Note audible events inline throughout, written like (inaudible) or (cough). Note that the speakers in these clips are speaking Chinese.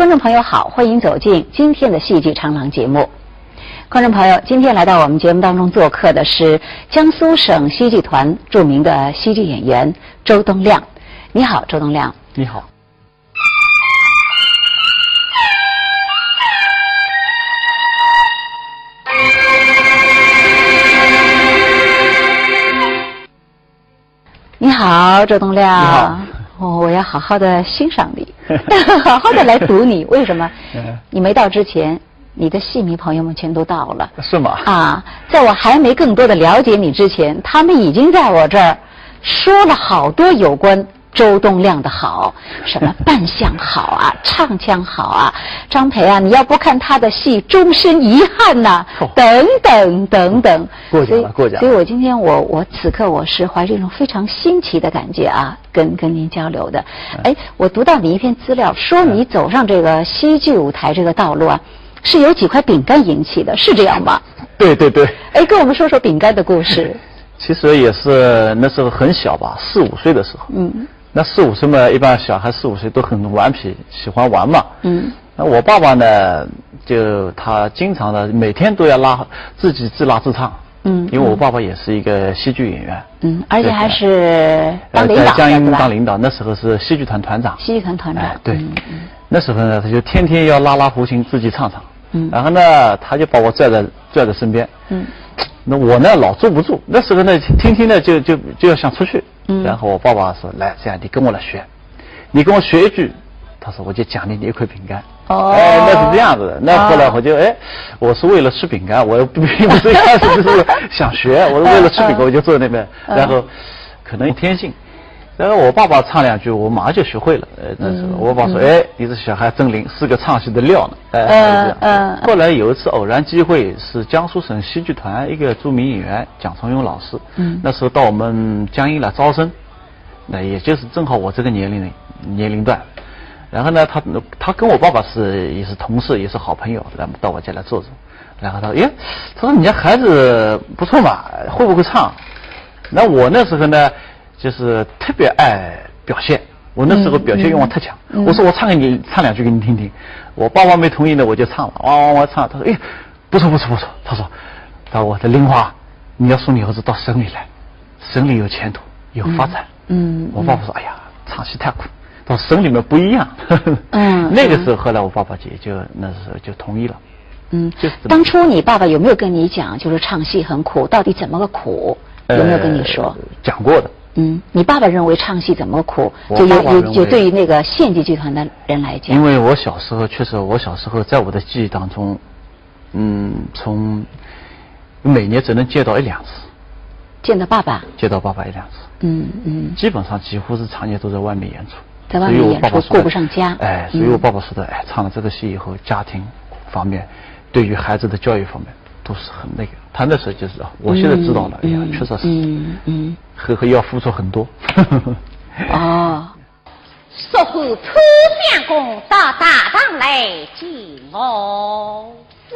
观众朋友好，欢迎走进今天的戏剧长廊节目。观众朋友，今天来到我们节目当中做客的是江苏省戏剧团著名的戏剧演员周东亮。你好，周东亮。你好。你好，周东亮。你好。哦，我要好好的欣赏你，(laughs) 好好的来读你。为什么？(laughs) 你没到之前，你的戏迷朋友们全都到了。是吗？啊，在我还没更多的了解你之前，他们已经在我这儿说了好多有关。周东亮的好，什么扮相好啊，(laughs) 唱腔好啊，张培啊，你要不看他的戏，终身遗憾呐，等等等等。过奖了，过奖。所以我今天我我此刻我是怀着一种非常新奇的感觉啊，跟跟您交流的。哎，我读到你一篇资料，说你走上这个戏剧舞台这个道路啊，是由几块饼干引起的，是这样吗？(laughs) 对对对。哎，跟我们说说饼干的故事。(laughs) 其实也是那时候很小吧，四五岁的时候。嗯。那四五岁嘛，一般小孩四五岁都很顽皮，喜欢玩嘛。嗯。那我爸爸呢，就他经常的每天都要拉自己自拉自唱。嗯。因为我爸爸也是一个戏剧演员。嗯，而且还是当领导在江阴当领导，那时候是戏剧团团长。戏剧团团长。对。那时候呢，他就天天要拉拉胡琴，自己唱唱。嗯。然后呢，他就把我拽在拽在身边。嗯。那我呢，老坐不住。那时候呢，天天呢就就就要想出去。然后我爸爸说：“来，这样你跟我来学，你跟我学一句，他说我就奖励你一块饼干。”哦，哎，那是这样子的。那后来我就哎，我是为了吃饼干，我并 (laughs) 不是一开始就是想学，我是为了吃饼干，我就坐在那边。然后可能天性，然后我爸爸唱两句，我马上就学会了。呃，那时候我爸说：“哎，你这小孩真灵，是个唱戏的料呢。”哎，这样。后来有一次偶然机会，是江苏省戏剧团一个著名演员蒋崇勇老师，嗯，那时候到我们江阴来招生，那也就是正好我这个年龄的年龄段。然后呢，他他跟我爸爸是也是同事，也是好朋友，然后到我家来坐坐。然后他说：“耶，他说你家孩子不错嘛，会不会唱？”那我那时候呢，就是特别爱表现。我那时候表现欲望特强。我说我唱给你唱两句给你听听。我爸爸没同意呢，我就唱了，哇哇哇唱。他说：“哎，不错不错不错。”他说：“他说我的玲花，你要送你儿子到省里来，省里有前途，有发展。”嗯。我爸爸说：“哎呀，唱戏太苦。”到省里面不一样，(laughs) 嗯，那个时候后来我爸爸也就那时候就同意了，嗯，就当初你爸爸有没有跟你讲，就是唱戏很苦，到底怎么个苦？有没有跟你说？讲过的。嗯，你爸爸认为唱戏怎么苦？就有有有对于那个县级剧团的人来讲。因为我小时候确实，我小时候在我的记忆当中，嗯，从每年只能见到一两次。见到爸爸。见到爸爸一两次。嗯嗯。基本上几乎是常年都在外面演出。在外面演出过不上家，哎，所以我爸爸说的，哎，唱了这个戏以后，家庭方面，对于孩子的教育方面，都是很那个。谈的时候就是，我现在知道了，哎呀，确实是，嗯嗯，和和要付出很多。哦。(laughs) 说后楚相公到大堂来见我。是。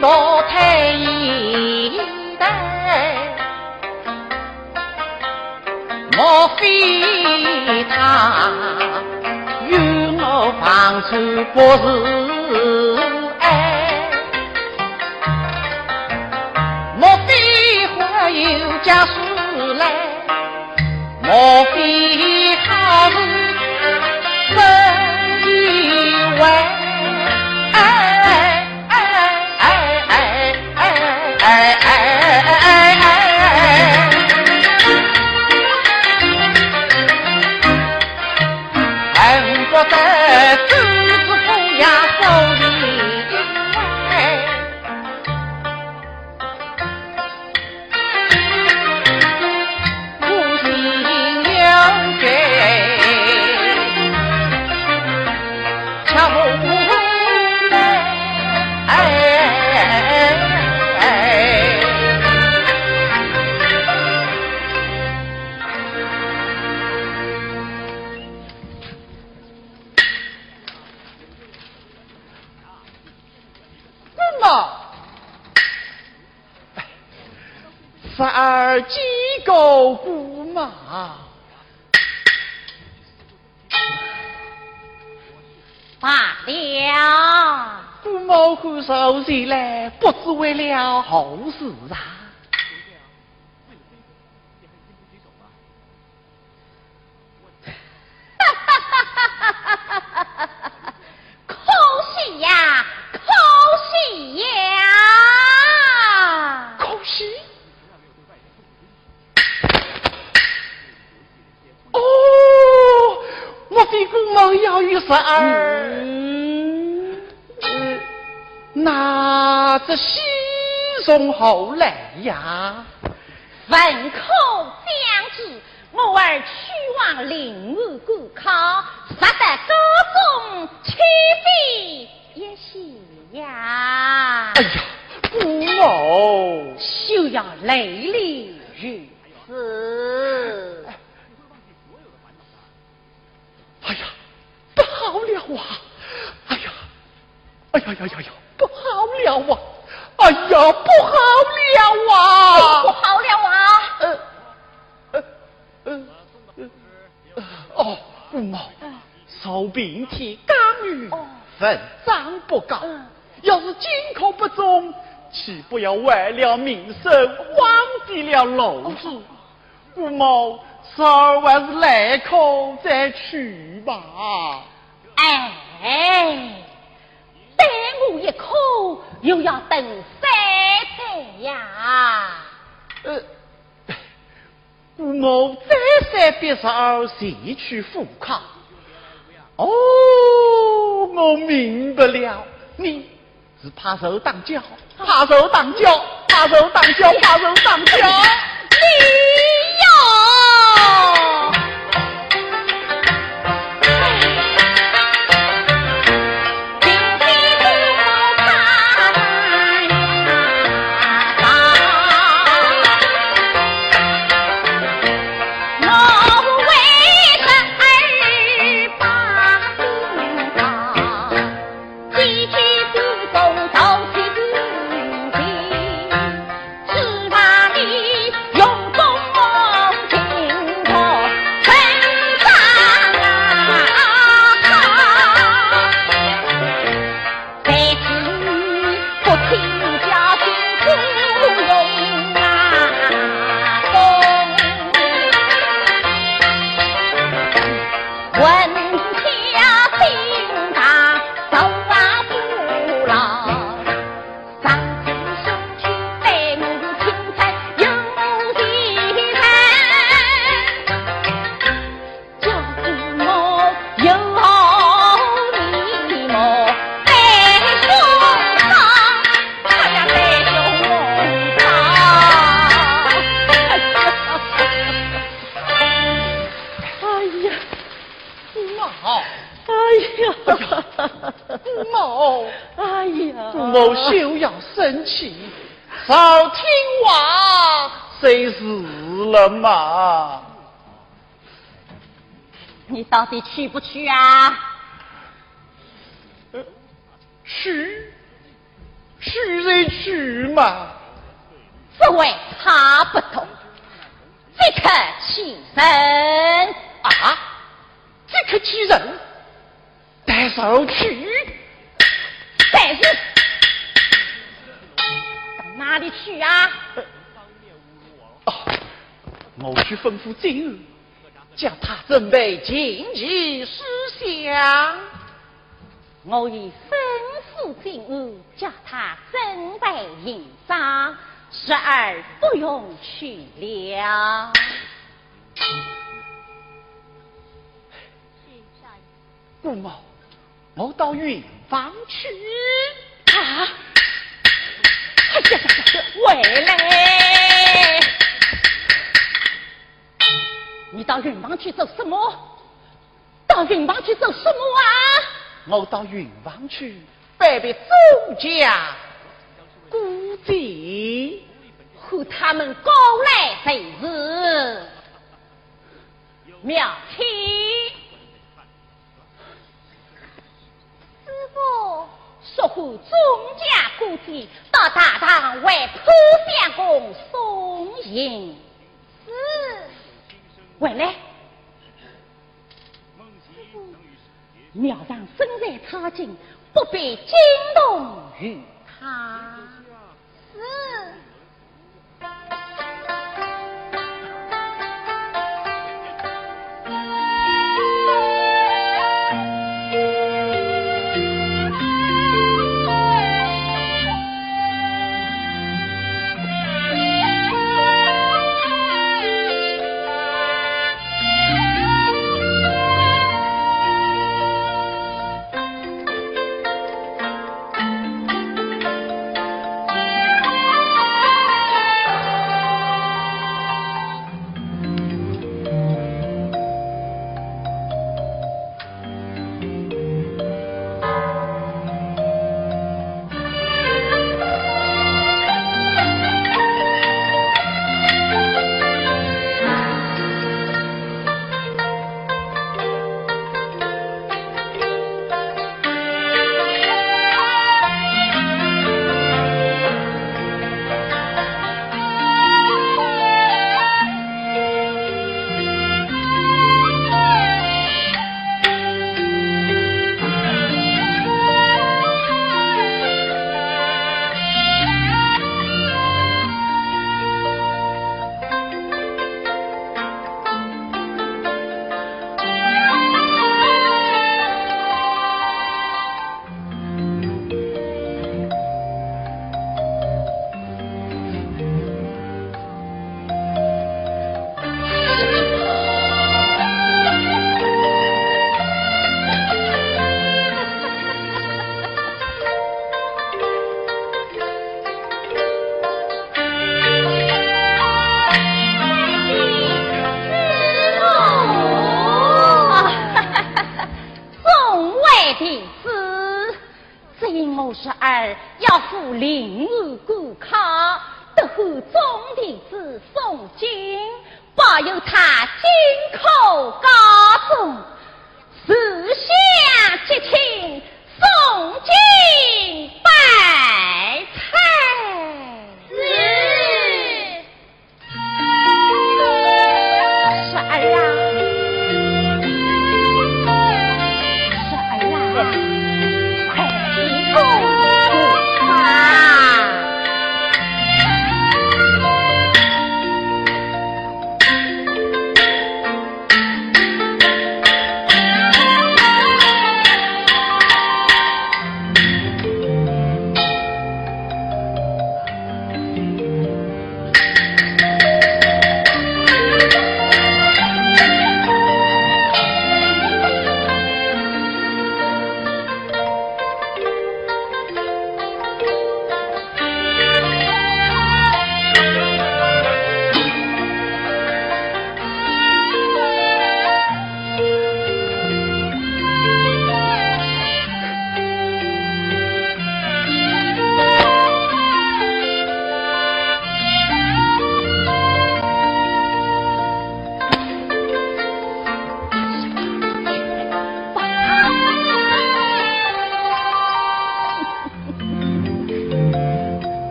多太一对莫非他与我当初不是爱？莫非会有家书来？莫非我回手前来，不是为了好事啊！呀，哦，莫非孤梦要玉十二？送后来呀，文口将至，我儿去往灵武国考，杀得歌颂起飞也喜呀。哎呀，姑母，休要泪里如此。哎呀，不好了啊！哎呀，哎呀呀呀呀，不好了啊！哎呀，不好了啊！不好了啊！呃，呃，呃，呃，哦，姑母，受病体刚愈，分赃不高，要是金口不中，岂不要坏了名声，枉费了路子？姑母，十二还是来口再去吧。哎。等我一口，又要等三天呀！呃，姑母再三逼儿前去赴考。哦，我明白了，你是怕手当脚，怕手当脚，怕手当脚，怕手当脚。(laughs) 你少听话，谁死了嘛？你到底去不去啊？去，去就去嘛。这位他不懂，即刻起身啊！即刻起身，带上去。但是。哪里去啊？哦，我去吩咐金儿，叫他准备紧急思想。我已吩咐金儿，叫他准备银章，十儿不用去了。不 mau，我到云房去啊！(laughs) 回来！你到云房去做什么？到云房去做什么啊？我到云房去拜拜周家姑姐，和他们高来谁日？妙清，师傅，说和钟家姑姐到大堂为普相公送行。是。回来。庙上身在差劲，不必惊动于他。要赴临安故卡，得和宗定子送经，保佑他金口高中，四下结亲送金。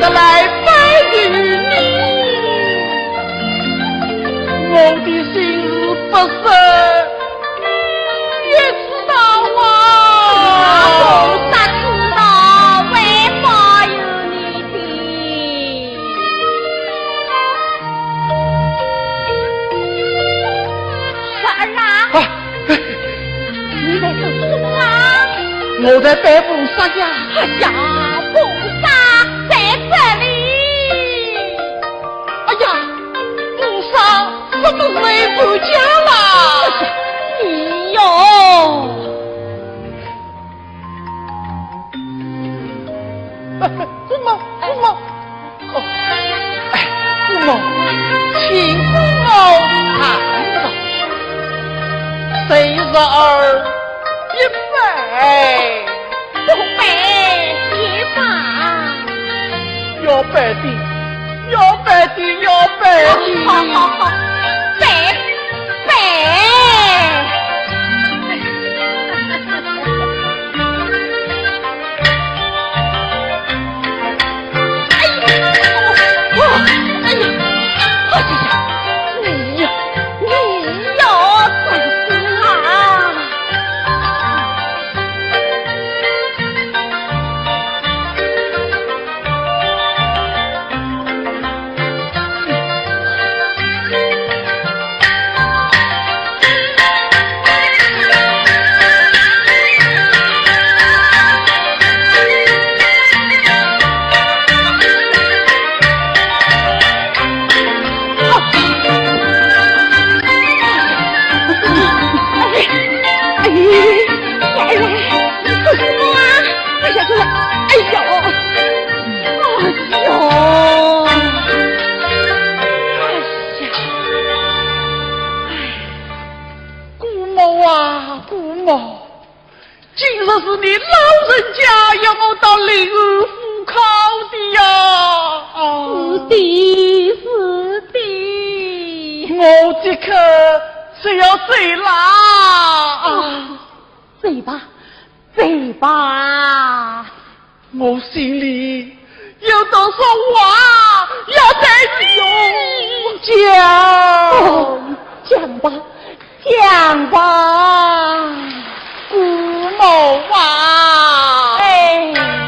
难来拜遇你，我的心不舍。你知道我，有你的。你？我在北风沙下喝下。叫我到灵二户口的呀、啊！是的，是的，我即刻就要走啦！走、吧，走吧，我心里有多少话要对你讲，讲吧，讲吧。古某啊！哎。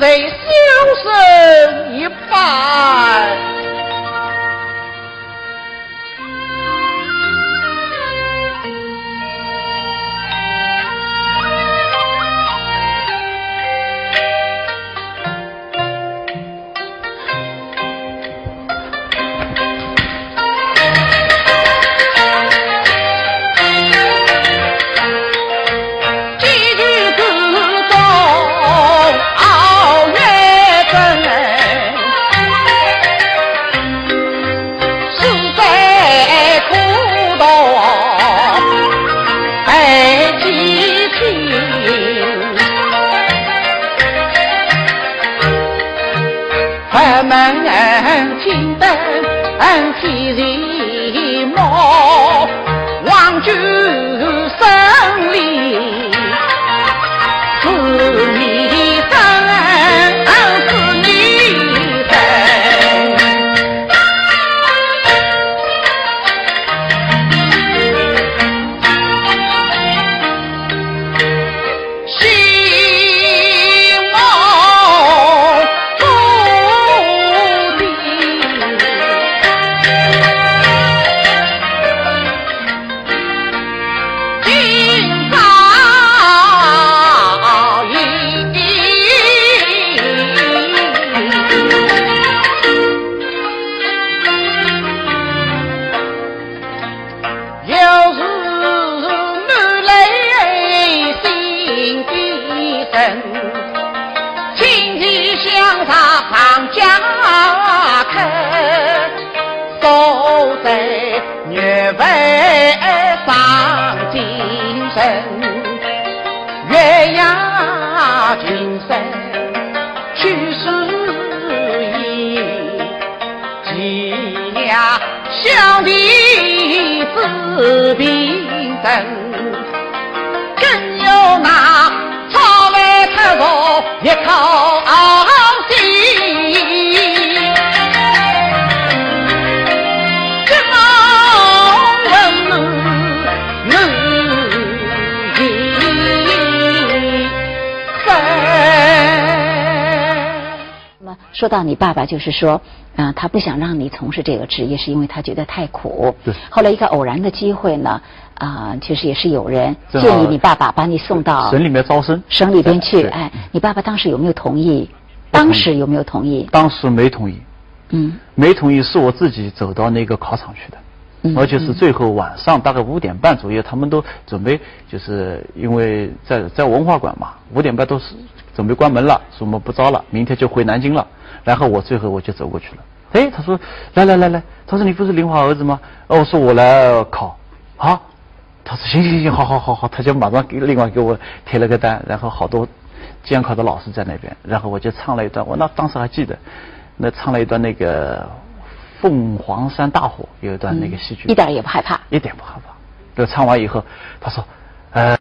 they 月牙金山去世矣，琴两相弟子平等。更有那朝来太守一靠。说到你爸爸，就是说，啊，他不想让你从事这个职业，是因为他觉得太苦。对。后来一个偶然的机会呢，啊，其实也是有人建议你爸爸把你送到省里面招生，省里边去。哎，你爸爸当时有没有同意？当时有没有同意？当时没同意。嗯。没同意，是我自己走到那个考场去的。嗯。而且是最后晚上大概五点半左右，他们都准备，就是因为在在文化馆嘛，五点半都是准备关门了，说我们不招了，明天就回南京了。然后我最后我就走过去了。哎，他说来来来来，他说你不是林华儿子吗？哦，我说我来考。好，他说行行行，好好好好，他就马上给另外给我贴了个单，然后好多监考的老师在那边，然后我就唱了一段，我那当时还记得，那唱了一段那个《凤凰山大火》，有一段那个戏剧，一点也不害怕，一点不害怕。就唱完以后，他说，呃。